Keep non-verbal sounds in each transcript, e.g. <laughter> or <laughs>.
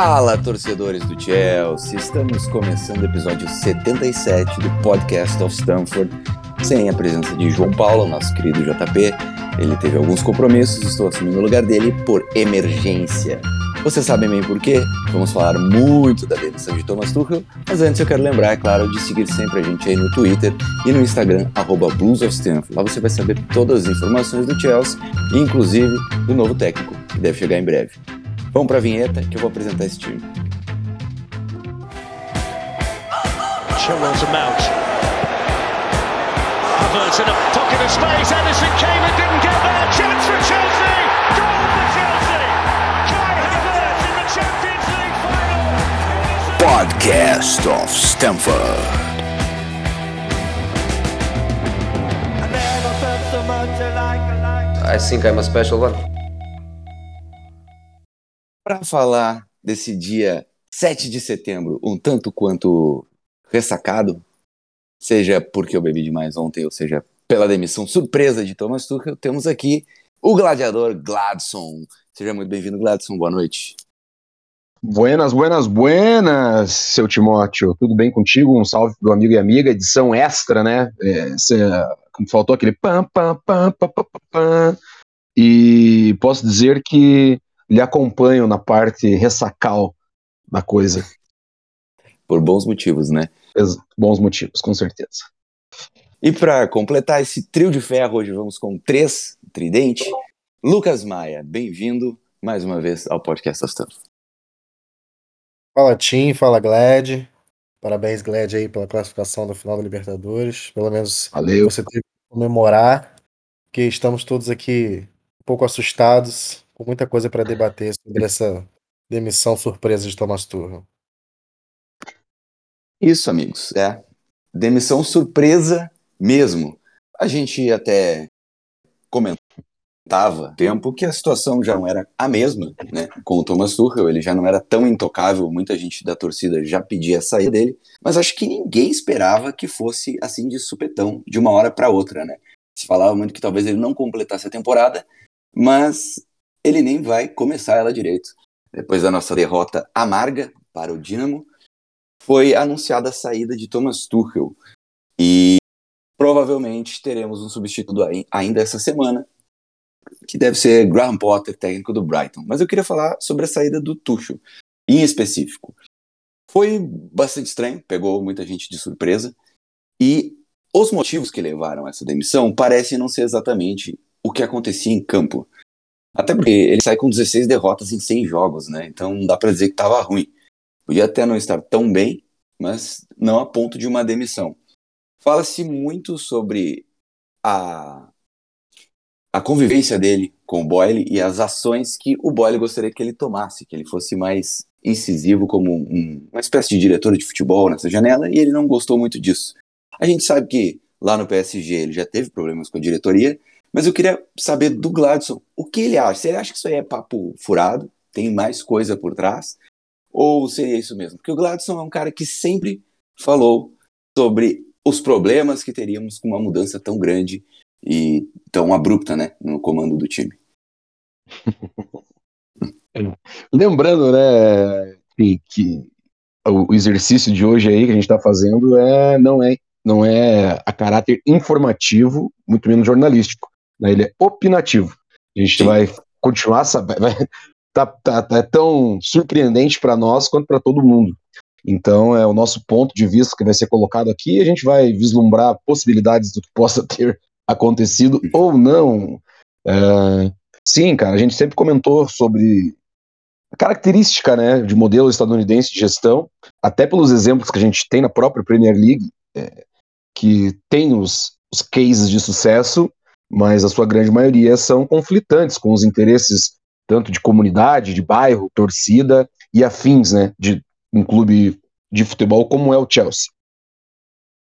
Fala, torcedores do Chelsea! Estamos começando o episódio 77 do Podcast of Stanford, sem a presença de João Paulo, nosso querido JP. Ele teve alguns compromissos, estou assumindo o lugar dele por emergência. Vocês sabem bem por quê? Vamos falar muito da demissão de Thomas Tuchel, mas antes eu quero lembrar, é claro, de seguir sempre a gente aí no Twitter e no Instagram, arroba. Lá você vai saber todas as informações do Chelsea, inclusive do novo técnico, que deve chegar em breve. Vamos para a vinheta que eu vou apresentar esse time. Chilwell to Mount. Havertz in a pocket of space. Anderson came and didn't get there. Chance for Chelsea. Goal for Chelsea. Kai Havertz in the Champions League final. Podcast of Stamford. I think I'm a special one para falar desse dia 7 de setembro, um tanto quanto ressacado, seja porque eu bebi demais ontem, ou seja pela demissão surpresa de Thomas Tuchel, temos aqui o gladiador Gladson. Seja muito bem-vindo, Gladson. Boa noite. Buenas, buenas, buenas, seu Timóteo. Tudo bem contigo? Um salve do amigo e amiga. Edição extra, né? É, cê, faltou aquele pam, pam, pam, pam, pam, pam. E posso dizer que lhe acompanham na parte ressacal da coisa. Por bons motivos, né? Bons motivos, com certeza. E para completar esse trio de ferro, hoje vamos com três tridente. Lucas Maia, bem-vindo mais uma vez ao Podcast of Stuff. Fala Tim, fala Glad. Parabéns, Glad, aí pela classificação do final da Libertadores. Pelo menos Valeu. você teve que comemorar, que estamos todos aqui um pouco assustados com muita coisa para debater sobre essa demissão surpresa de Thomas Tuchel. Isso, amigos, é demissão surpresa mesmo. A gente até comentava tempo que a situação já não era a mesma, né? Com o Thomas Tuchel, ele já não era tão intocável, muita gente da torcida já pedia a saída dele, mas acho que ninguém esperava que fosse assim de supetão, de uma hora para outra, né? Se falava muito que talvez ele não completasse a temporada, mas ele nem vai começar ela direito. Depois da nossa derrota amarga para o Dinamo, foi anunciada a saída de Thomas Tuchel e provavelmente teremos um substituto ainda essa semana, que deve ser Graham Potter, técnico do Brighton. Mas eu queria falar sobre a saída do Tuchel, em específico. Foi bastante estranho, pegou muita gente de surpresa, e os motivos que levaram a essa demissão parecem não ser exatamente o que acontecia em campo. Até porque ele sai com 16 derrotas em 100 jogos, né? Então não dá para dizer que estava ruim. Podia até não estar tão bem, mas não a ponto de uma demissão. Fala-se muito sobre a, a convivência dele com o Boyle e as ações que o Boyle gostaria que ele tomasse, que ele fosse mais incisivo como um, uma espécie de diretor de futebol nessa janela, e ele não gostou muito disso. A gente sabe que lá no PSG ele já teve problemas com a diretoria, mas eu queria saber do Gladson, o que ele acha? Ele acha que isso aí é papo furado, tem mais coisa por trás, ou seria isso mesmo? Porque o Gladson é um cara que sempre falou sobre os problemas que teríamos com uma mudança tão grande e tão abrupta, né, no comando do time. <laughs> Lembrando, né, que, que, o exercício de hoje aí que a gente está fazendo é não é não é a caráter informativo, muito menos jornalístico né? ele é opinativo. A gente Sim. vai continuar sabendo. Tá, tá, tá, é tão surpreendente para nós quanto para todo mundo. Então, é o nosso ponto de vista que vai ser colocado aqui. A gente vai vislumbrar possibilidades do que possa <laughs> ter acontecido ou não. É, sim, cara, a gente sempre comentou sobre a característica né, de modelo estadunidense de gestão, até pelos exemplos que a gente tem na própria Premier League, é, que tem os, os cases de sucesso mas a sua grande maioria são conflitantes com os interesses tanto de comunidade, de bairro, torcida e afins, né, de um clube de futebol como é o Chelsea.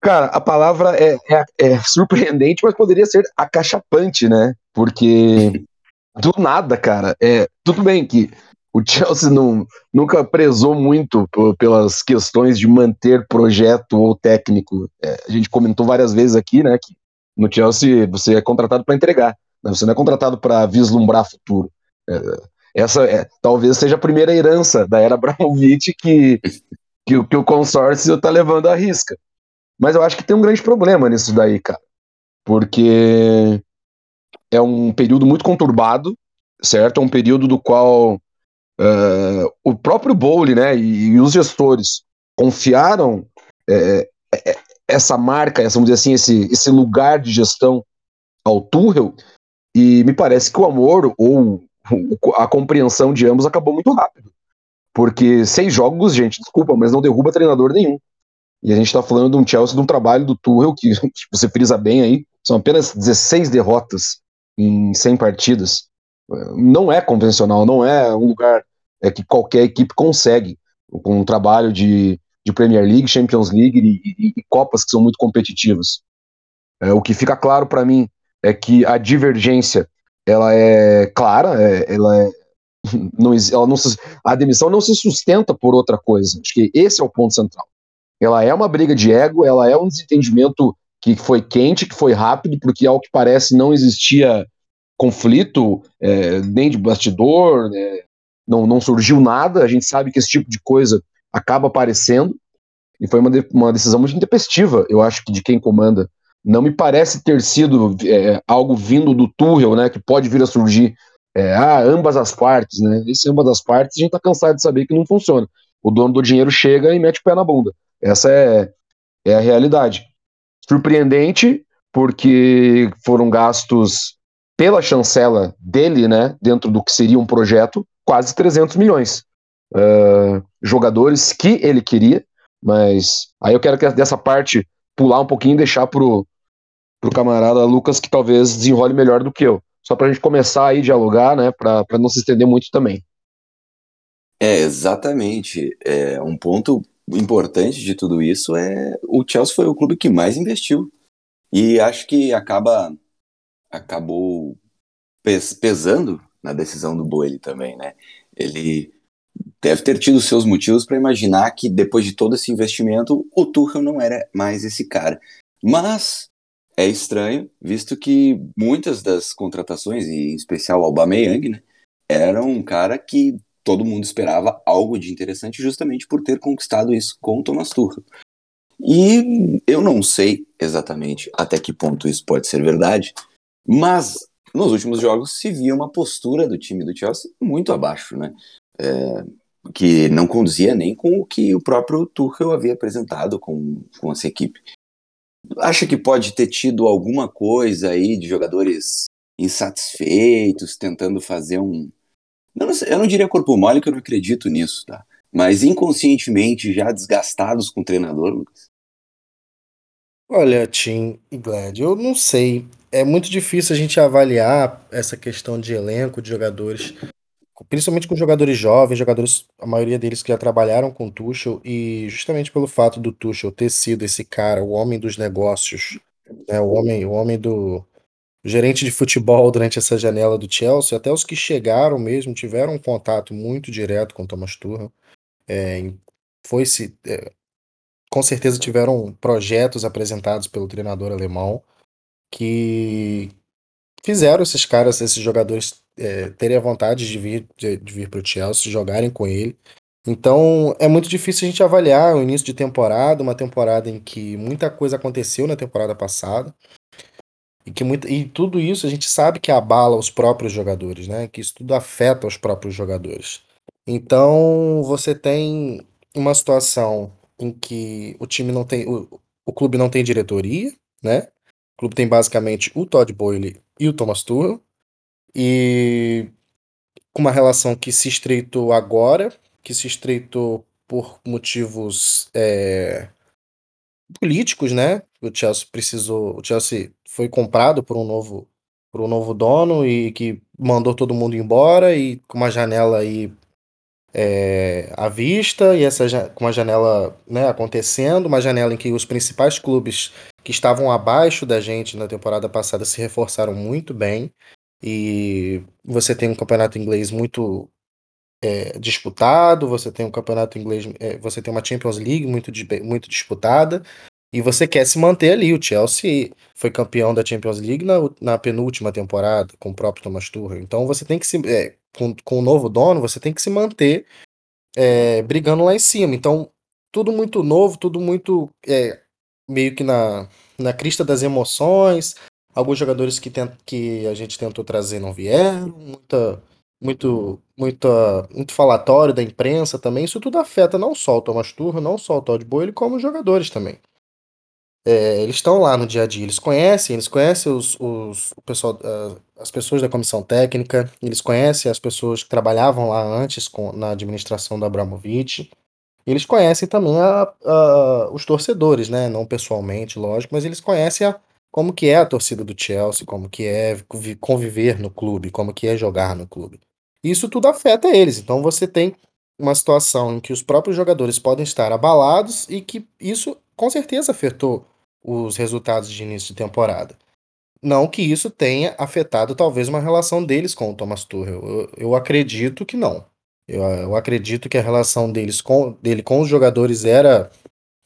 Cara, a palavra é, é, é <laughs> surpreendente, mas poderia ser acachapante, né? Porque <laughs> do nada, cara, é tudo bem que o Chelsea não, nunca prezou muito pelas questões de manter projeto ou técnico. É, a gente comentou várias vezes aqui, né, que no Chelsea, você é contratado para entregar. Né? Você não é contratado para vislumbrar futuro. É, essa é, talvez seja a primeira herança da era Abramovich que, que, que o consórcio está levando à risca. Mas eu acho que tem um grande problema nisso daí, cara. Porque é um período muito conturbado, certo? É um período do qual uh, o próprio Bowley né, e, e os gestores confiaram é, essa marca, essa, vamos dizer assim, esse, esse lugar de gestão ao Tuchel, e me parece que o amor ou a compreensão de ambos acabou muito rápido. Porque seis jogos, gente, desculpa, mas não derruba treinador nenhum. E a gente está falando de um Chelsea, de um trabalho do Tuchel, que <laughs> você frisa bem aí, são apenas 16 derrotas em 100 partidas. Não é convencional, não é um lugar é, que qualquer equipe consegue, com um trabalho de, de Premier League, Champions League e, e, e Copas que são muito competitivas. É, o que fica claro para mim é que a divergência ela é clara, é, ela é <laughs> não, ela não se, a demissão não se sustenta por outra coisa. Acho que esse é o ponto central. Ela é uma briga de ego, ela é um desentendimento que foi quente, que foi rápido, porque ao que parece não existia conflito é, nem de bastidor, né, não, não surgiu nada. A gente sabe que esse tipo de coisa acaba aparecendo e foi uma, de, uma decisão muito intempestiva, eu acho que de quem comanda não me parece ter sido é, algo vindo do Tuchel, né, que pode vir a surgir, é, ah, ambas as partes, né, esse ambas as partes a gente está cansado de saber que não funciona. O dono do dinheiro chega e mete o pé na bunda. Essa é, é a realidade. Surpreendente, porque foram gastos pela chancela dele, né, dentro do que seria um projeto, quase 300 milhões. Uh, jogadores que ele queria, mas aí eu quero que dessa parte pular um pouquinho e deixar pro, pro camarada Lucas, que talvez desenrole melhor do que eu. Só para a gente começar aí a dialogar, né, para não se estender muito também. É, exatamente. É, um ponto importante de tudo isso é o Chelsea foi o clube que mais investiu. E acho que acaba acabou pes, pesando na decisão do Boeli também, né? Ele deve ter tido seus motivos para imaginar que depois de todo esse investimento, o Tuchel não era mais esse cara. Mas é estranho, visto que muitas das contratações, em especial o Aubameyang, né, era um cara que todo mundo esperava algo de interessante justamente por ter conquistado isso com o Thomas Tuchel. E eu não sei exatamente até que ponto isso pode ser verdade, mas nos últimos jogos se via uma postura do time do Chelsea muito abaixo, né? É, que não conduzia nem com o que o próprio Tuchel havia apresentado com, com essa equipe. Acha que pode ter tido alguma coisa aí de jogadores insatisfeitos, tentando fazer um. Eu não, eu não diria corpo mole, que eu não acredito nisso, tá? Mas inconscientemente já desgastados com o treinador, Lucas? Olha, Tim e Glad, eu não sei. É muito difícil a gente avaliar essa questão de elenco, de jogadores, principalmente com jogadores jovens, jogadores, a maioria deles que já trabalharam com o Tuchel, e justamente pelo fato do Tuchel ter sido esse cara, o homem dos negócios, né, o homem, o homem do gerente de futebol <laughs> durante essa janela do Chelsea, até os que chegaram mesmo tiveram um contato muito direto com o Thomas Tuchel. É, foi se é, com certeza tiveram projetos apresentados pelo treinador alemão que fizeram esses caras, esses jogadores é, terem a vontade de vir, de, de vir para o Chelsea, jogarem com ele. Então é muito difícil a gente avaliar o início de temporada, uma temporada em que muita coisa aconteceu na temporada passada. E, que muito, e tudo isso a gente sabe que abala os próprios jogadores, né? Que isso tudo afeta os próprios jogadores. Então você tem uma situação em que o time não tem. O, o clube não tem diretoria, né? O clube tem basicamente o Todd Boyle e o Thomas Tuchel. E com uma relação que se estreitou agora, que se estreitou por motivos é, políticos, né? O Chelsea precisou, o Chelsea foi comprado por um novo por um novo dono e que mandou todo mundo embora e com uma janela aí é, à vista e essa com uma janela né, acontecendo, uma janela em que os principais clubes que estavam abaixo da gente na temporada passada se reforçaram muito bem e você tem um campeonato inglês muito é, disputado, você tem um campeonato inglês, é, você tem uma Champions League muito, muito disputada, E você quer se manter ali. O Chelsea foi campeão da Champions League na, na penúltima temporada, com o próprio Thomas Tuchel. Então você tem que se. É, com, com o novo dono, você tem que se manter é, brigando lá em cima. Então, tudo muito novo, tudo muito. É, meio que na, na crista das emoções. Alguns jogadores que, tent, que a gente tentou trazer não vieram. Muita muito, muito, muito falatório da imprensa também. Isso tudo afeta não só o Thomas Tuchel, não só o Todd Boyle, como os jogadores também. É, eles estão lá no dia a dia, eles conhecem, eles conhecem os, os o pessoal, uh, as pessoas da comissão técnica, eles conhecem as pessoas que trabalhavam lá antes com, na administração da Abramovich. Eles conhecem também a, a, os torcedores, né? Não pessoalmente, lógico, mas eles conhecem a, como que é a torcida do Chelsea, como que é conviver no clube, como que é jogar no clube. Isso tudo afeta eles. Então você tem uma situação em que os próprios jogadores podem estar abalados e que isso com certeza afetou os resultados de início de temporada. Não que isso tenha afetado talvez uma relação deles com o Thomas Tuchel. Eu, eu acredito que não. Eu, eu, acredito que a relação deles com, dele com os jogadores era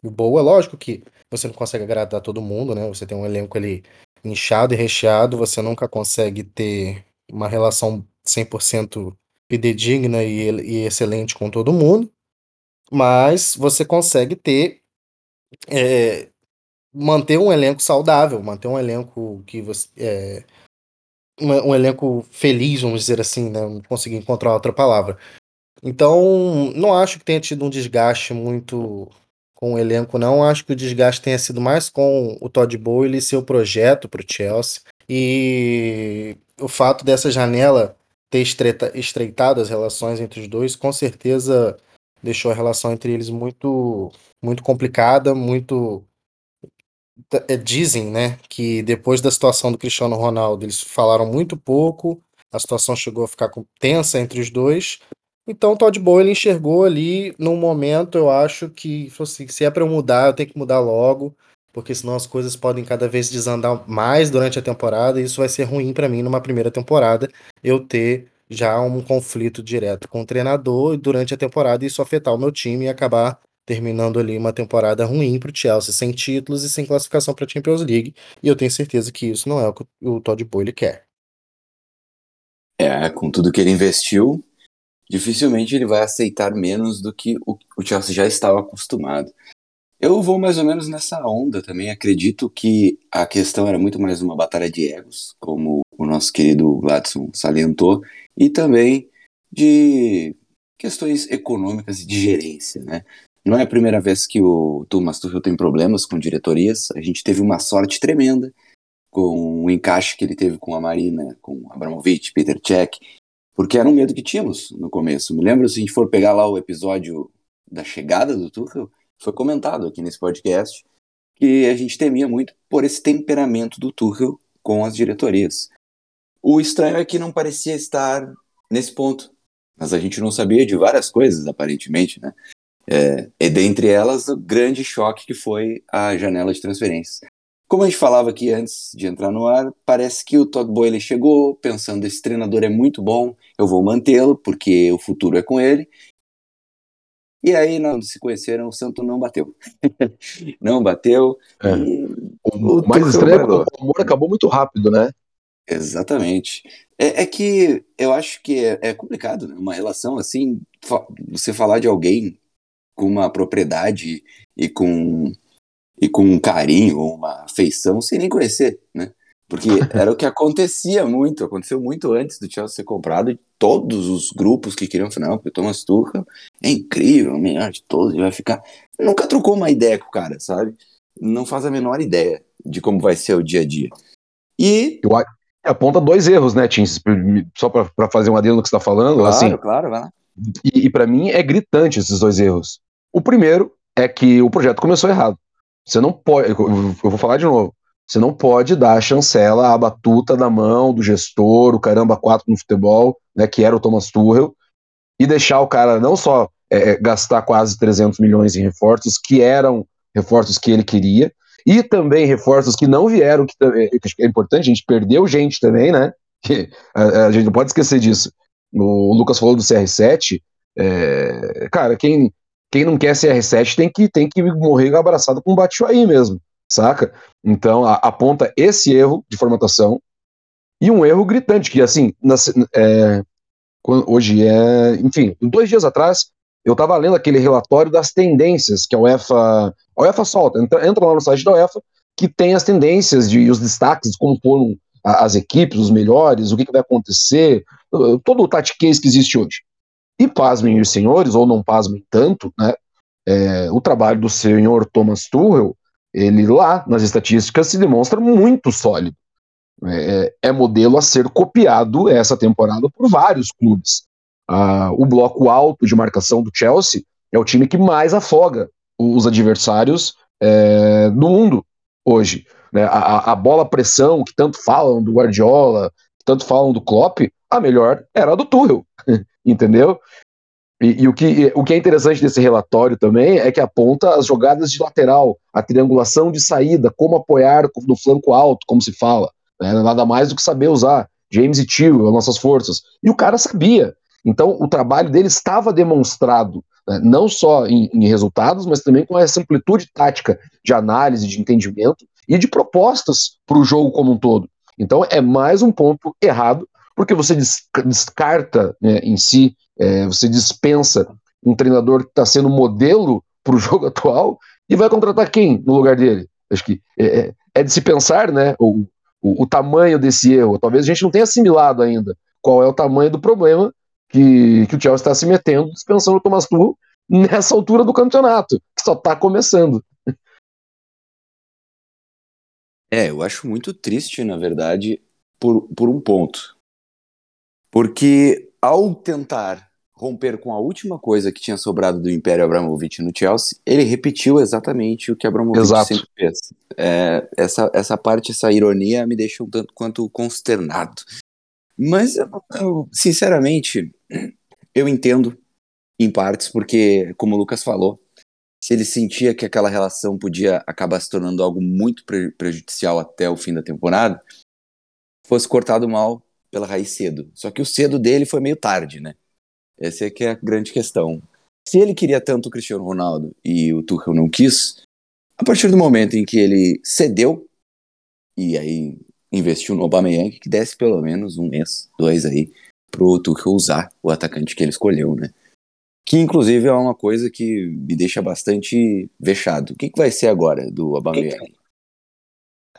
boa. Lógico que você não consegue agradar todo mundo, né? Você tem um elenco ali inchado e recheado, você nunca consegue ter uma relação 100% fidedigna e, e excelente com todo mundo, mas você consegue ter é, manter um elenco saudável, manter um elenco que você é, um, um, elenco feliz, vamos dizer assim, né? Não consegui encontrar outra palavra. Então, não acho que tenha tido um desgaste muito com o elenco, não. Acho que o desgaste tenha sido mais com o Todd Bowley e seu projeto para o Chelsea. E o fato dessa janela ter estreita, estreitado as relações entre os dois, com certeza deixou a relação entre eles muito, muito complicada, muito. É, dizem, né, que depois da situação do Cristiano Ronaldo, eles falaram muito pouco, a situação chegou a ficar tensa entre os dois. Então o Todd Bowles enxergou ali num momento, eu acho que assim, se é para eu mudar, eu tenho que mudar logo porque senão as coisas podem cada vez desandar mais durante a temporada e isso vai ser ruim para mim numa primeira temporada eu ter já um conflito direto com o treinador durante a temporada e isso afetar o meu time e acabar terminando ali uma temporada ruim para o Chelsea, sem títulos e sem classificação para a Champions League. E eu tenho certeza que isso não é o que o Todd Boyle quer. É, com tudo que ele investiu, dificilmente ele vai aceitar menos do que o, o Chelsea já estava acostumado. Eu vou mais ou menos nessa onda também. Acredito que a questão era muito mais uma batalha de egos, como o nosso querido Gladson salientou, e também de questões econômicas e de gerência, né? Não é a primeira vez que o Thomas Tuchel tem problemas com diretorias. A gente teve uma sorte tremenda com o encaixe que ele teve com a Marina, com Abramovich, Peter Cech, porque era um medo que tínhamos no começo. Me lembro, se a gente for pegar lá o episódio da chegada do Tuchel, foi comentado aqui nesse podcast que a gente temia muito por esse temperamento do Tuchel com as diretorias. O estranho é que não parecia estar nesse ponto, mas a gente não sabia de várias coisas, aparentemente, né? É, e dentre elas, o grande choque que foi a janela de transferências. Como a gente falava aqui antes de entrar no ar, parece que o Todd Boyle chegou pensando: esse treinador é muito bom, eu vou mantê-lo porque o futuro é com ele, e aí, não se conheceram, o santo não bateu. <laughs> não bateu. É. O, o mais estranho é o amor acabou muito rápido, né? Exatamente. É, é que eu acho que é, é complicado, né? Uma relação assim, fa você falar de alguém com uma propriedade e com, e com um carinho, uma afeição, sem nem conhecer, né? Porque <laughs> era o que acontecia muito, aconteceu muito antes do Chelsea ser comprado, e todos os grupos que queriam final, porque o Thomas Tuchel é incrível, o melhor de todos, ele vai ficar... Nunca trocou uma ideia com o cara, sabe? Não faz a menor ideia de como vai ser o dia a dia. E... Eu aponta dois erros, né, Tim? Só para fazer um adendo no que você está falando. Claro, assim, claro, vai lá. E, e para mim é gritante esses dois erros. O primeiro é que o projeto começou errado. Você não pode. Eu vou falar de novo. Você não pode dar a chancela, a batuta na mão do gestor, o caramba quatro no futebol, né, que era o Thomas Tuchel, e deixar o cara não só é, é gastar quase 300 milhões em reforços, que eram reforços que ele queria, e também reforços que não vieram, que é, é importante, a gente perdeu gente também, né? A, a gente não pode esquecer disso. O Lucas falou do CR7, é, cara, quem quem não quer CR7 tem que, tem que morrer abraçado com um Batshuayi mesmo, saca? Então, a, aponta esse erro de formatação e um erro gritante, que assim, na, é, hoje é, enfim, dois dias atrás, eu estava lendo aquele relatório das tendências que a UEFA, a UEFA solta, entra, entra lá no site da UEFA, que tem as tendências de, e os destaques, como foram as equipes, os melhores, o que, que vai acontecer, todo o tatiquês que existe hoje. E pasmem os senhores, ou não pasmem tanto, né? É, o trabalho do senhor Thomas Tuchel, ele lá nas estatísticas se demonstra muito sólido. É, é modelo a ser copiado essa temporada por vários clubes. Ah, o bloco alto de marcação do Chelsea é o time que mais afoga os adversários é, no mundo hoje. Né? A, a, bola pressão que tanto falam do Guardiola, que tanto falam do Klopp, a melhor era a do Tuchel. Entendeu? E, e, o, que, o que é interessante desse relatório também é que aponta as jogadas de lateral, a triangulação de saída, como apoiar no flanco alto, como se fala. Né? Nada mais do que saber usar James e Tio, as nossas forças. E o cara sabia. Então o trabalho dele estava demonstrado, né? não só em, em resultados, mas também com essa amplitude tática de análise, de entendimento e de propostas para o jogo como um todo. Então é mais um ponto errado porque você descarta né, em si, é, você dispensa um treinador que está sendo modelo para o <laughs> jogo atual e vai contratar quem no lugar dele? Acho que é, é, é de se pensar né, o, o, o, tamanho desse erro. Talvez a gente não tenha assimilado ainda qual é o tamanho do problema que, que o Chelsea está se metendo, dispensando o Thomas Tuchel <laughs> nessa altura do campeonato, que só está começando. É, eu acho muito triste, na verdade, por, por um ponto. Porque ao tentar romper com a última coisa que tinha sobrado do Império Abramovich no Chelsea, ele repetiu exatamente o que Abramovich Exato. sempre fez. É, essa, essa parte, essa ironia me deixa um tanto quanto consternado. Mas, eu, eu, sinceramente, eu entendo em partes, porque, como o Lucas falou, se ele sentia que aquela relação podia acabar se tornando algo muito prejudicial até o fim da temporada, fosse cortado mal pela raiz cedo. Só que o cedo dele foi meio tarde, né? Essa é que é a grande questão. Se ele queria tanto o Cristiano Ronaldo e o Tuchel não quis, a partir do momento em que ele cedeu e aí investiu no Aubameyang, que desse pelo menos um mês, dois aí, pro Tuchel usar o atacante que ele escolheu, né? Que inclusive é uma coisa que me deixa bastante vexado. O que, que vai ser agora do Aubameyang?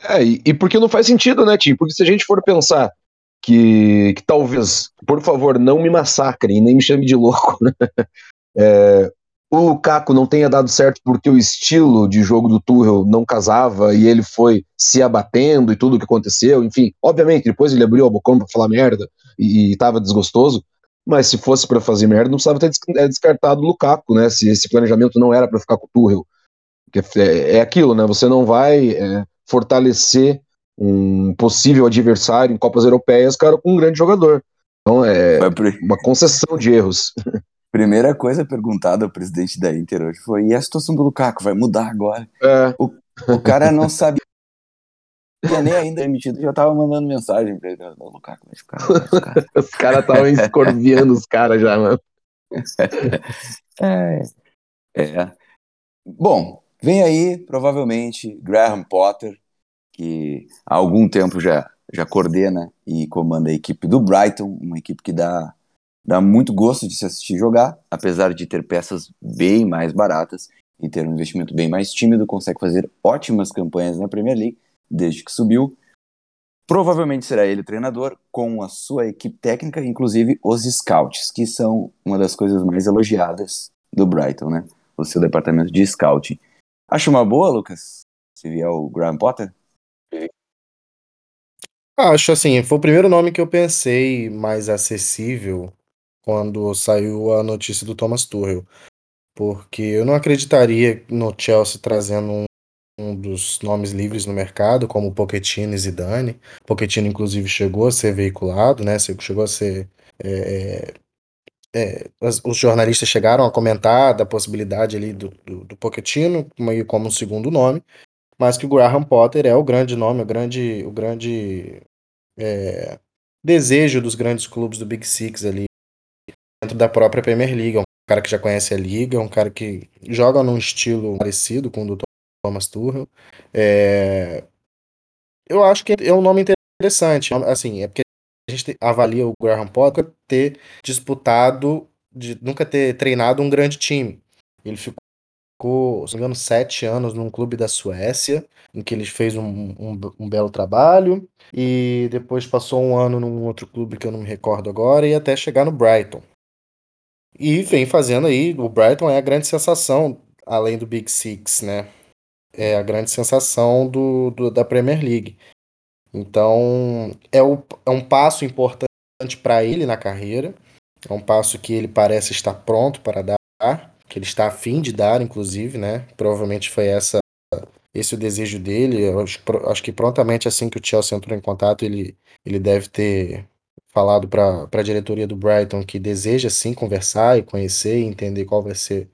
É, e, e porque não faz sentido, né, Tim? Porque se a gente for pensar que, que talvez, por favor, não me massacrem, nem me chame de louco. <laughs> É, o Lukaku não tenha dado certo porque o estilo de jogo do Tuchel não casava e ele foi se abatendo e tudo o que aconteceu, enfim, obviamente depois ele abriu a bocão para falar merda e, estava desgostoso, mas se fosse para fazer merda não precisava ter é, descartado o Lukaku, né? Se esse planejamento não era para ficar com o Tuchel, é, é aquilo, né? Você não vai é, fortalecer um possível adversário em Copas Europeias, cara, com um grande jogador. Então é uma concessão de erros. <laughs> Primeira coisa perguntada ao presidente da Inter hoje foi: e a situação do Lukaku vai mudar agora? É. O, o cara não sabia nem ainda emitido, já tava mandando mensagem pra ele: o Lukaku vai ficar. Vai ficar. os caras estavam escorviando os caras já, mano. <laughs> É. é. Bom, vem aí, provavelmente, Graham Potter que há algum tempo já, já coordena e comanda a equipe do Brighton, uma equipe que dá, dá muito gosto de se assistir jogar, apesar de ter peças bem mais baratas e ter um investimento bem mais tímido, consegue fazer ótimas campanhas na Premier League desde que subiu. Provavelmente será ele o treinador, com a sua equipe técnica, inclusive os scouts, que são uma das coisas mais elogiadas do Brighton, né? O seu departamento de scouting. Acho uma boa, Lucas? Se vier o Graham Potter? Acho assim, foi o primeiro nome que eu pensei mais acessível quando saiu a notícia do Thomas Tuchel, porque eu não acreditaria no Chelsea trazendo um, um dos nomes livres no mercado, como Pochettino e Zidane. Pochettino, inclusive, chegou a ser veiculado, né? Chegou a ser. É, é, os jornalistas chegaram a comentar da possibilidade ali do, do, do Pochettino, meio como um segundo nome mas que o Graham Potter é o grande nome, o grande, o grande é, desejo dos grandes clubes do Big Six ali dentro da própria Premier League. cara que já conhece a liga, um cara que joga num estilo parecido com o do Thomas Tuchel. É... Eu acho que é um nome interessante. Assim, é porque a gente avalia o Graham Potter ter disputado, de nunca ter treinado um grande time. Ele ficou, se não me engano, sete anos num clube da Suécia, em que ele fez um, um, um, belo trabalho, e depois passou um ano num outro clube que eu não me recordo agora, e até chegar no Brighton. E vem fazendo aí, o Brighton é a grande sensação, além do Big Six, né? É a grande sensação do, do da Premier League. Então, é, o, é um passo importante para ele na carreira. É um passo que ele parece estar pronto para dar, que ele está afim de dar, inclusive, né? Provavelmente foi essa esse o desejo dele. Eu acho, acho que prontamente assim que o Chelsea entrou em contato, ele, ele deve ter falado para a diretoria do Brighton que deseja sim conversar e conhecer e entender qual vai ser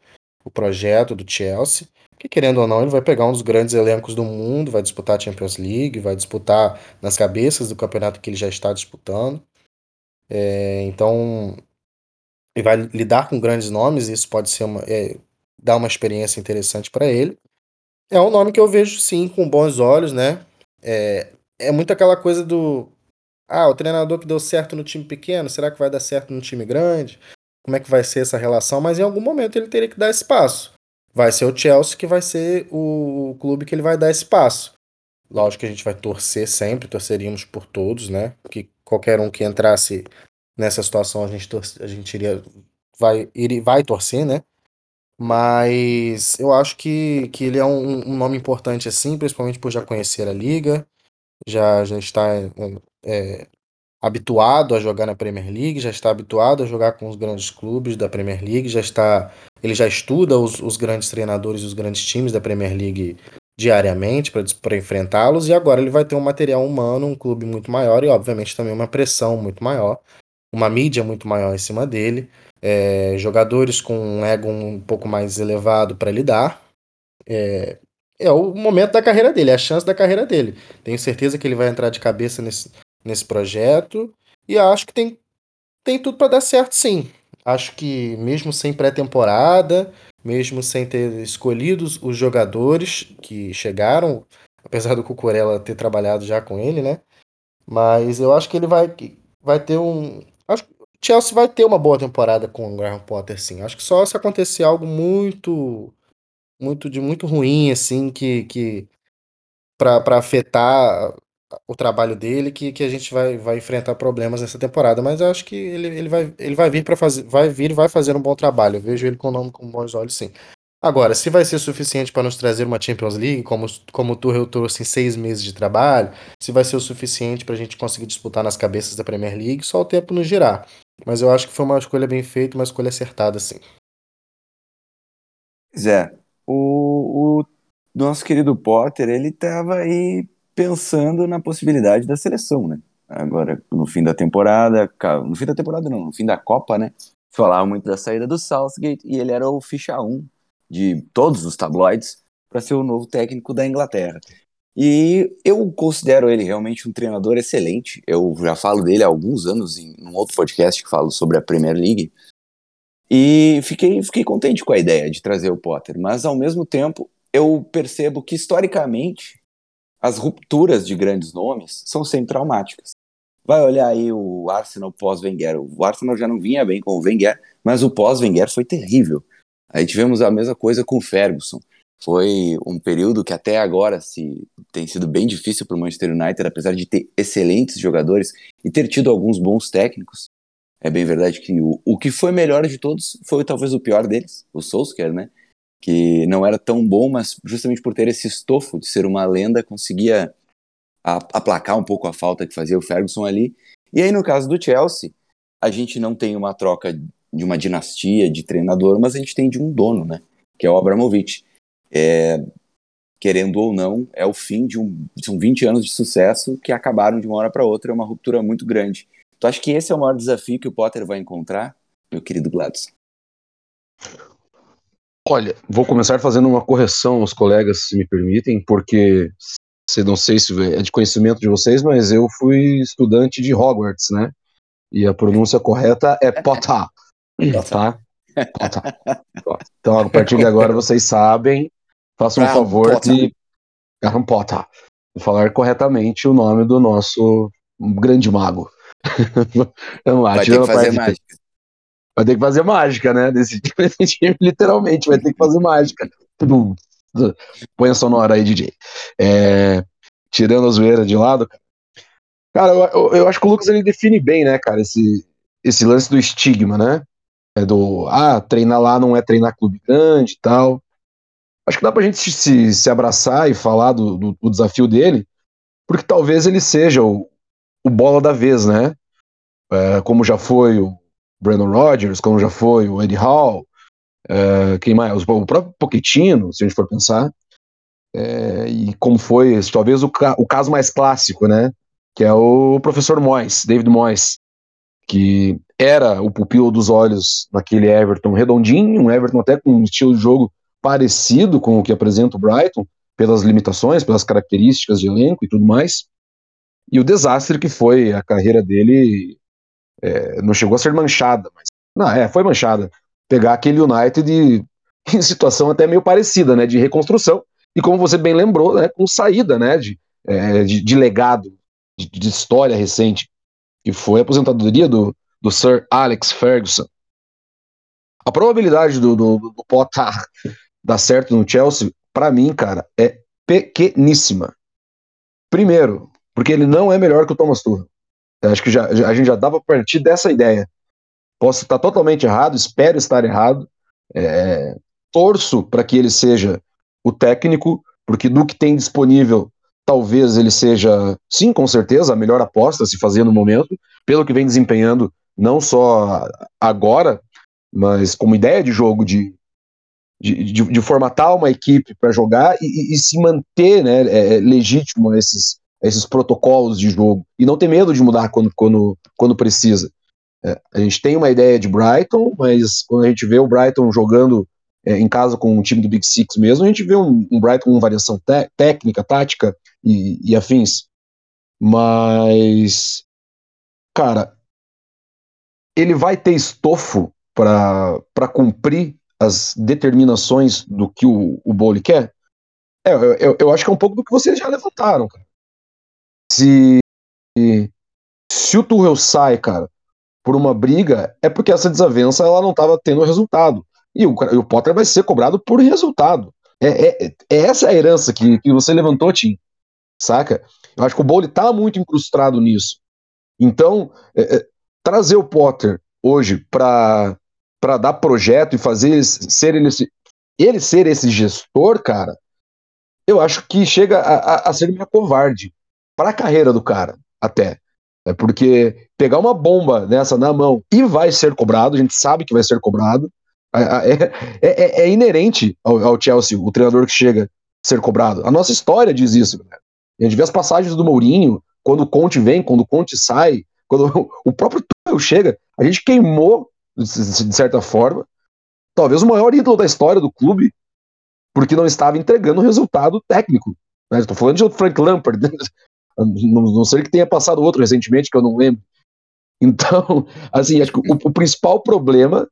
o projeto do Chelsea. Que querendo ou não, ele vai pegar um dos grandes elencos do mundo, vai disputar a Champions League, vai disputar nas cabeças do campeonato que ele já está disputando. É, então, ele vai lidar com grandes nomes, isso pode ser uma, é, dar uma experiência interessante para ele. É um nome que eu vejo sim com bons olhos, né? É, é muito aquela coisa do. Ah, o treinador que deu certo no time pequeno, será que vai dar certo no time grande? Como é que vai ser essa relação? Mas em algum momento ele teria que dar espaço vai ser o Chelsea que vai ser o clube que ele vai dar esse passo. Lógico que a gente vai torcer sempre, torceríamos por todos, né? Que qualquer um que entrasse nessa situação a gente, a gente iria, vai, iria, vai torcer, né? Mas eu acho que, que ele é um, um nome importante assim, principalmente por já conhecer a liga, já, já está é, habituado a jogar na Premier League, já está habituado a jogar com os grandes clubes da Premier League, já está, ele já estuda os, os grandes treinadores e os grandes times da Premier League diariamente para enfrentá-los e agora ele vai ter um material humano, um clube muito maior e obviamente também uma pressão muito maior, uma mídia muito maior em cima dele, é, jogadores com um ego um pouco mais elevado para lidar. É, é o momento da carreira dele, é a chance da carreira dele. Tenho certeza que ele vai entrar de cabeça nesse, nesse projeto e acho que tem, tem tudo para dar certo sim. Acho que mesmo sem pré-temporada, mesmo sem ter escolhido os jogadores que chegaram, apesar do Cucurella ter trabalhado já com ele, né? Mas eu acho que ele vai, vai ter um. Acho que o Chelsea vai ter uma boa temporada com o Graham Potter, sim. Acho que só se acontecer algo muito. Muito de muito ruim, assim, que, que para afetar o trabalho dele que, que a gente vai, vai enfrentar problemas nessa temporada, mas eu acho que ele, ele, vai, ele vai vir para fazer, vai vir vai fazer um bom trabalho. Eu vejo ele com com bons olhos, sim. Agora, se vai ser suficiente para nos trazer uma Champions League, como, como o Tuchel trouxe em seis meses de trabalho, se vai ser o suficiente para a gente conseguir disputar nas cabeças da Premier League, só o tempo nos girar. Mas eu acho que foi uma escolha bem feita, uma escolha acertada, sim. Zé, o, o nosso querido Potter, ele estava aí pensando na possibilidade da seleção, né? Agora, no fim da temporada, no fim da temporada não, no fim da Copa, né? Falava muito da saída do Southgate e ele era o ficha 1 de todos os tabloides para ser o novo técnico da Inglaterra. E eu considero ele realmente um treinador excelente. Eu já falo dele há alguns anos em um outro podcast que falo sobre a Premier League. E fiquei, fiquei contente com a ideia de trazer o Potter, mas ao mesmo tempo eu percebo que historicamente as rupturas de grandes nomes são sempre traumáticas. Vai olhar aí o Arsenal pós-Wenger. O Arsenal já não vinha bem com o Wenger, mas o pós-Wenger foi terrível. Aí tivemos a mesma coisa com o Ferguson. Foi um período que até agora se tem sido bem difícil para o Manchester United, apesar de ter excelentes jogadores e ter tido alguns bons técnicos. É bem verdade que o, o que foi melhor de todos foi talvez o pior deles, o Solskjaer, né? que não era tão bom, mas justamente por ter esse estofo de ser uma lenda, conseguia aplacar um pouco a falta que fazia o Ferguson ali. E aí, no caso do Chelsea, a gente não tem uma troca de uma dinastia de treinador, mas a gente tem de um dono, né? Que é o Abramovich. É, querendo ou não, é o fim de um. São 20 anos de sucesso que acabaram de uma hora para outra, é uma ruptura muito grande. Tu acha que esse é o maior desafio que o Potter vai encontrar, meu querido Gladys? Olha, vou começar fazendo uma correção aos colegas, se me permitem, porque se não sei se é de conhecimento de vocês, mas eu fui estudante de Hogwarts, né? E a pronúncia correta é <laughs> Potter, tá? Potter. Então, a partir de agora, vocês sabem, façam um Graham favor Potter. de Graham Potter, de falar corretamente o nome do nosso grande mago. <laughs> Vamos lá, Vai ter que fazer parte- mágica. Vai ter que fazer mágica, né? Desse time, <laughs> time, literalmente, vai ter que fazer mágica. Põe a sonora aí, DJ. É, tirando a zoeira de lado, cara. Cara, eu, eu- eu acho que o Lucas ele define bem, né, cara, esse, esse lance do estigma, né? É do, ah, treinar lá não é treinar clube grande e tal. Acho que dá pra gente se, se, abraçar e falar do, do, do desafio dele, porque talvez ele seja o, o bola da vez, né? É, como já foi o Brandon Rodgers, como já foi o Eddie Hall, é, quem mais? O próprio Pochettino, se a gente for pensar, é, e como foi, talvez o, ca- o caso mais clássico, né? Que é o professor Moyes, David Moyes, que era o pupilo dos olhos naquele Everton redondinho, um Everton até com um estilo de jogo parecido com o que apresenta o Brighton, pelas limitações, pelas características de elenco e tudo mais. E o desastre que foi a carreira dele é, não chegou a ser manchada, mas não, é, foi manchada. Pegar aquele United e- <laughs> em situação até meio parecida, né, de reconstrução e como você bem lembrou, né, com saída, né, de, é, de, de legado, de, de história recente, que foi a aposentadoria do, do Sir Alex Ferguson. A probabilidade do, do, do Potter <laughs> dar certo no Chelsea, para mim, cara, é pequeníssima. Primeiro, porque ele não é melhor que o Thomas Tuchel. Acho que já, já- a gente já dava a partir dessa ideia. Posso estar totalmente errado, espero estar errado. É, torço para que ele seja o técnico, porque do que tem disponível, talvez ele seja, sim, com certeza, a melhor aposta a se fazer no momento, pelo que vem desempenhando, não só agora, mas como ideia de jogo, de, de, de, de formatar uma equipe para jogar e, e- se manter né, é, legítimo a esses, esses protocolos de jogo e não ter medo de mudar quando, quando, quando precisa. É, a gente tem uma ideia de Brighton, mas quando a gente vê o Brighton jogando é, em casa com o time do Big Six mesmo, a gente vê um, um Brighton com variação té- técnica, tática e, e afins. Mas, cara, ele vai ter estofo para cumprir as determinações do que o, o Bowley quer? É, eu, eu, acho que é um pouco do que vocês já levantaram, cara. Se, se o Tuchel sai, cara, por uma briga, é porque essa desavença ela não estava tendo resultado. E o, o Potter vai ser cobrado por resultado. É, é, é essa a herança que, que você levantou, Tim. Saca? Eu acho que o Bowley tá muito incrustado nisso. Então, é, é, trazer o Potter hoje para para dar projeto e fazer ele ser ele, ele ser esse gestor, cara, eu acho que chega a, a, a ser meio covarde para a carreira do cara, até. É porque pegar uma bomba dessa na mão e vai ser cobrado, a gente sabe que vai ser cobrado, é, é, é inerente ao, ao, Chelsea, o treinador que chega a ser cobrado. A nossa história diz isso. Né? A gente vê as passagens do Mourinho, quando o Conte vem, quando o Conte sai, quando o próprio Tuchel chega, a gente queimou, de certa forma, talvez o maior ídolo da história do clube, porque não estava entregando o resultado técnico. Né? Estou falando de Frank Lampard, <laughs> não, não sei que tenha passado outro recentemente, que eu não lembro. Então, <laughs> assim, acho que o, o principal problema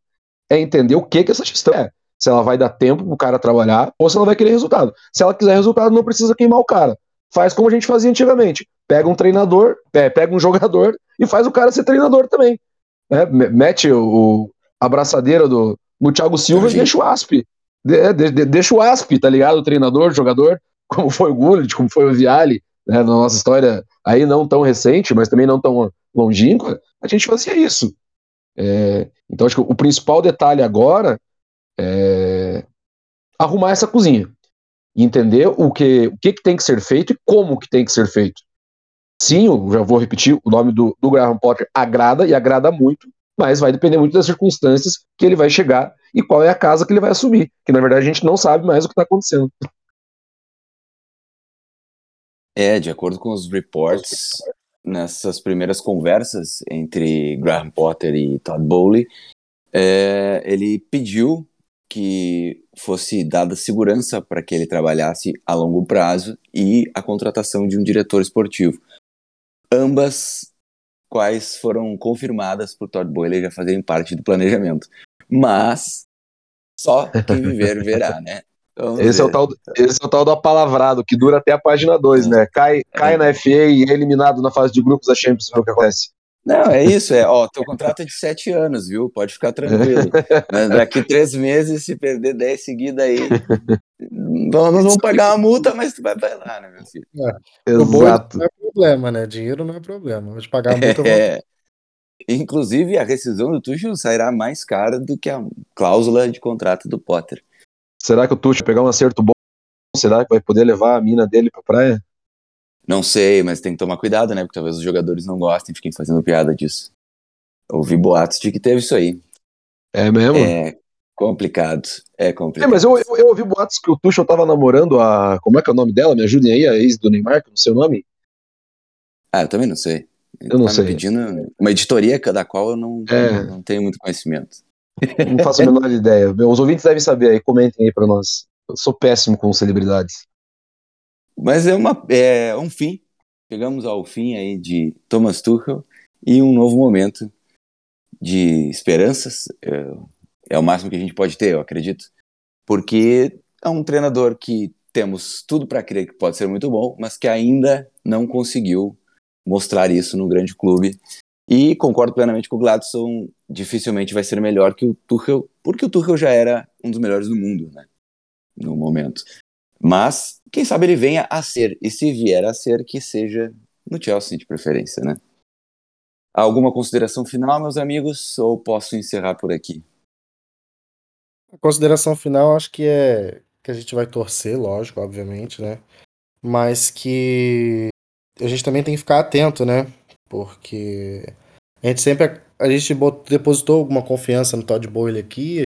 é entender o que que essa gestão é. Se ela vai dar tempo pro cara trabalhar ou se ela vai querer resultado. Se ela quiser resultado, não precisa queimar o cara. Faz como a gente fazia antigamente. Pega um treinador, pega um jogador e faz o cara ser treinador também. É, mete o, a braçadeira do, no Thiago Silva e deixa o Asp. De, de, de, deixa o Asp, tá ligado? O treinador, o jogador, <laughs> como foi o Gullit, como foi o Viali, né, na nossa história aí não tão recente, mas também não tão longínqua, a gente fazia isso. É, então acho que o principal detalhe agora é arrumar essa cozinha e entender o que, o que, que tem que ser feito e como que tem que ser feito. Sim, eu já vou repetir, o nome do, do Graham Potter agrada e agrada muito, mas vai depender muito das circunstâncias que ele vai chegar e qual é a casa que ele vai assumir, que na verdade a gente não sabe mais o que está acontecendo. É, de acordo com os reports, nessas primeiras conversas entre Graham Potter e Todd Bowley, é, ele pediu que fosse dada segurança para que ele trabalhasse a longo prazo e a contratação de um diretor esportivo. Ambas quais foram confirmadas por Todd Bowley já fazerem parte do planejamento. Mas só quem viver <laughs> verá, né? Esse é, o tal, esse é o tal do apalavrado, que dura até a página 2, é. né? Cai, cai é. na FA e é eliminado na fase de grupos da Champions, ver o que acontece. Não, é isso, é, ó, teu contrato é de sete anos, viu? Pode ficar tranquilo. Mas <laughs> daqui três meses, se perder dez seguidas aí, nós vamos pagar uma multa, mas tu vai, lá, né, meu filho? É. Exato. Não é problema, né? Dinheiro não é problema. Vou te pagar a multa. É. Inclusive, a rescisão do Tuchel sairá mais cara do que a cláusula de contrato do Potter. Será que o Tuchel pegar um acerto bom, será que vai poder levar a mina dele pra praia? Não sei, mas tem que tomar cuidado, né? Porque talvez os jogadores não gostem, fiquem fazendo piada disso. Ouvi boatos de que teve isso aí. É mesmo? É complicado. É complicado. É, mas eu, eu, eu, ouvi boatos que o Tuchel tava namorando a. Como é que é o nome dela? Me ajudem aí, a ex do Neymar, que não sei o nome. Ah, eu também não sei. Ele eu não tá sei. pedindo uma editoria da qual eu não, é. não tenho muito conhecimento. Não faço a menor <laughs> ideia. Os ouvintes devem saber aí, comentem aí pra nós. Eu sou péssimo com celebridades. Mas é, uma, é um fim. Chegamos ao fim aí de Thomas Tuchel e um novo momento de esperanças. É, é o máximo que a gente pode ter, eu acredito. Porque é um treinador que temos tudo para crer que pode ser muito bom, mas que ainda não conseguiu mostrar isso no grande clube. E concordo plenamente com o Gladson, dificilmente vai ser melhor que o Tuchel, porque o Tuchel já era um dos melhores do mundo, né? No momento. Mas, quem sabe ele venha a ser, e se vier a ser, que seja no Chelsea de preferência, né? Alguma consideração final, meus amigos, ou posso encerrar por aqui? A consideração final acho que é que a gente vai torcer, lógico, obviamente, né? Mas que a gente também tem que ficar atento, né? Porque a gente sempre a gente depositou alguma confiança no Todd Boyle aqui,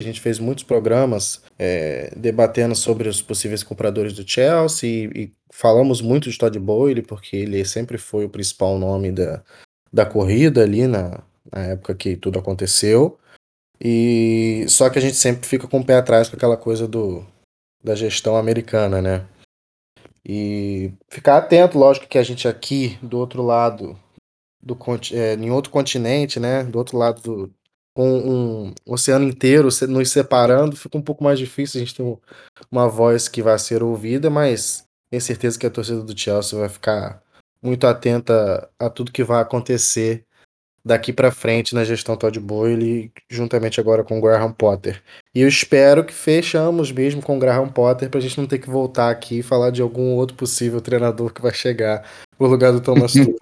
a gente fez muitos programas é, debatendo sobre os possíveis compradores do Chelsea e, e falamos muito de Todd Boyle, porque ele sempre foi o principal nome da, da corrida ali na, na época que tudo aconteceu. E só que a gente sempre fica com o pé atrás com aquela coisa do, da gestão americana, né? E ficar atento, lógico que a gente aqui do outro lado do é, em outro continente, né, do outro lado do, com um oceano inteiro nos separando, fica um pouco mais difícil a gente ter uma voz que vai ser ouvida, mas tenho certeza que a torcida do Chelsea vai ficar muito atenta a tudo que vai acontecer daqui para frente na gestão Todd Boyle, juntamente agora com o Graham Potter. E eu espero que fechamos mesmo com o Graham Potter para a gente não ter que voltar aqui e falar de algum outro possível treinador que vai chegar no lugar do Thomas <laughs> Tuchel.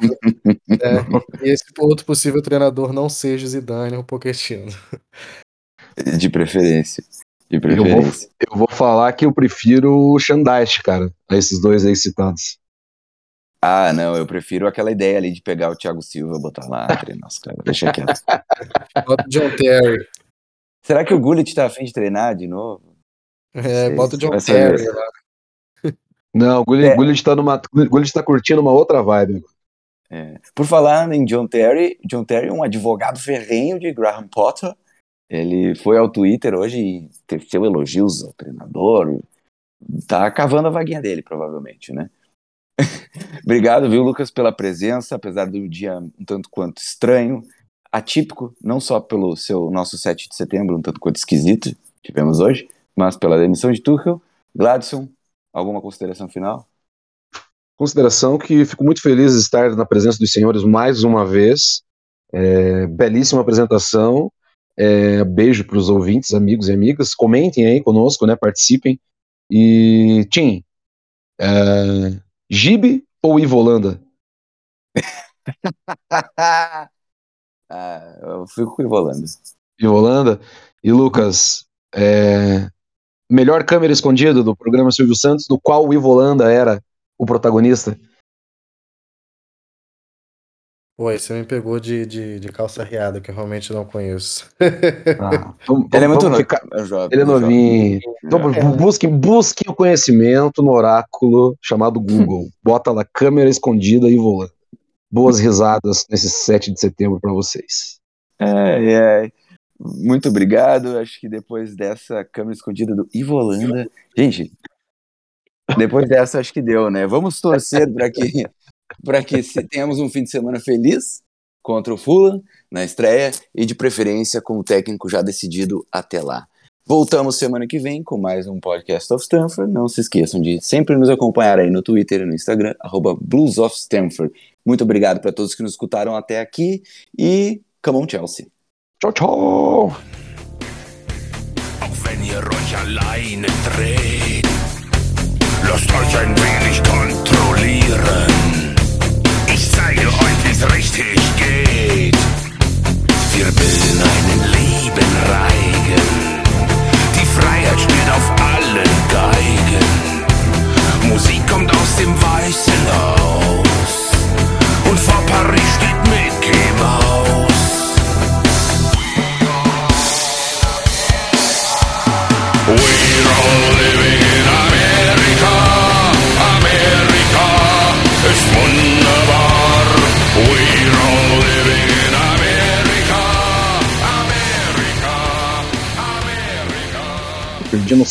é, e esse outro possível treinador não seja o Zidane ou Pochettino. De preferência. De preferência. Eu vou, eu vou falar que eu prefiro o Shandaish, cara, a esses dois aí citados. Ah, não, eu prefiro aquela ideia ali de pegar o Thiago Silva, botar lá, treinar os caras, deixa quieto. <laughs> Bota o John Terry. Será que o Gullit tá afim de treinar de novo? É, bota o John Terry lá. Não, o Gullit, é. Gullit, tá numa, Gullit tá curtindo uma outra vibe. É. Por falar em John Terry, John Terry é um advogado ferrenho de Graham Potter. Ele foi ao Twitter hoje e teceu elogios ao treinador. Tá cavando a vaguinha dele, provavelmente, né? <laughs> Obrigado, viu, Lucas, pela presença, apesar do dia um tanto quanto estranho, atípico, não só pelo seu nosso 7 de setembro, um tanto quanto esquisito, tivemos hoje, mas pela demissão de Tuchel. Gladson, alguma consideração final? Consideração que fico muito feliz de estar na presença dos senhores mais uma vez. É, belíssima apresentação. É, beijo para os ouvintes, amigos e amigas. Comentem aí conosco, né? Participem. E, Tim, é, Gibe ou Ivolanda? <laughs> ah, eu fico com Ivolanda. Ivolanda? E Lucas, é... melhor câmera escondida do programa Silvio Santos, do qual o Ivolanda era o protagonista? Pô, você me pegou de, de, de, calça riada, que eu realmente não conheço. Ah, <laughs> ele é muito novo. Ficar... É jovem, ele é novinho. Então, é. busquem, busquem o conhecimento no oráculo chamado Google. <laughs> Bota lá câmera escondida e voando. Boas risadas nesse 7 de setembro para vocês. É, é. Muito obrigado. Acho que depois dessa câmera escondida do Ivolanda. Gente, depois dessa acho que deu, né? Vamos torcer para que para que tenhamos um fim de semana feliz contra o Fulham na estreia e de preferência com o técnico já decidido até lá. Voltamos semana que vem com mais um podcast of Stanford. Não se esqueçam de sempre nos acompanhar aí no Twitter e no Instagram, arroba Blues of Stanford. Muito obrigado para todos que nos escutaram até aqui e come on Chelsea. Tchau, tchau! Alleine dreht, lasst euch ein wenig kontrollieren.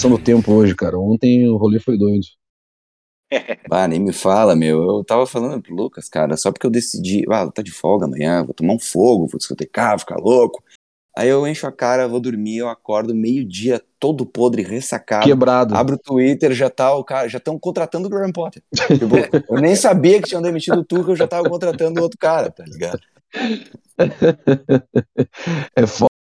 Do tempo hoje, cara. Ontem o rolê foi doido. <laughs> Ah, nem me fala, meu. Eu tava falando pro Lucas, cara, só porque eu decidi, ah, tá de folga amanhã, vou tomar um fogo, vou discotecar, ficar louco. Aí eu encho a cara, vou dormir, eu acordo meio-dia, todo podre, ressacado. Quebrado. Abro o Twitter, já tá o cara, já estão contratando o Graham Potter. Tipo, eu nem sabia que tinham demitido o Tuchel, eu já tava contratando outro cara, tá ligado? <laughs> É foda.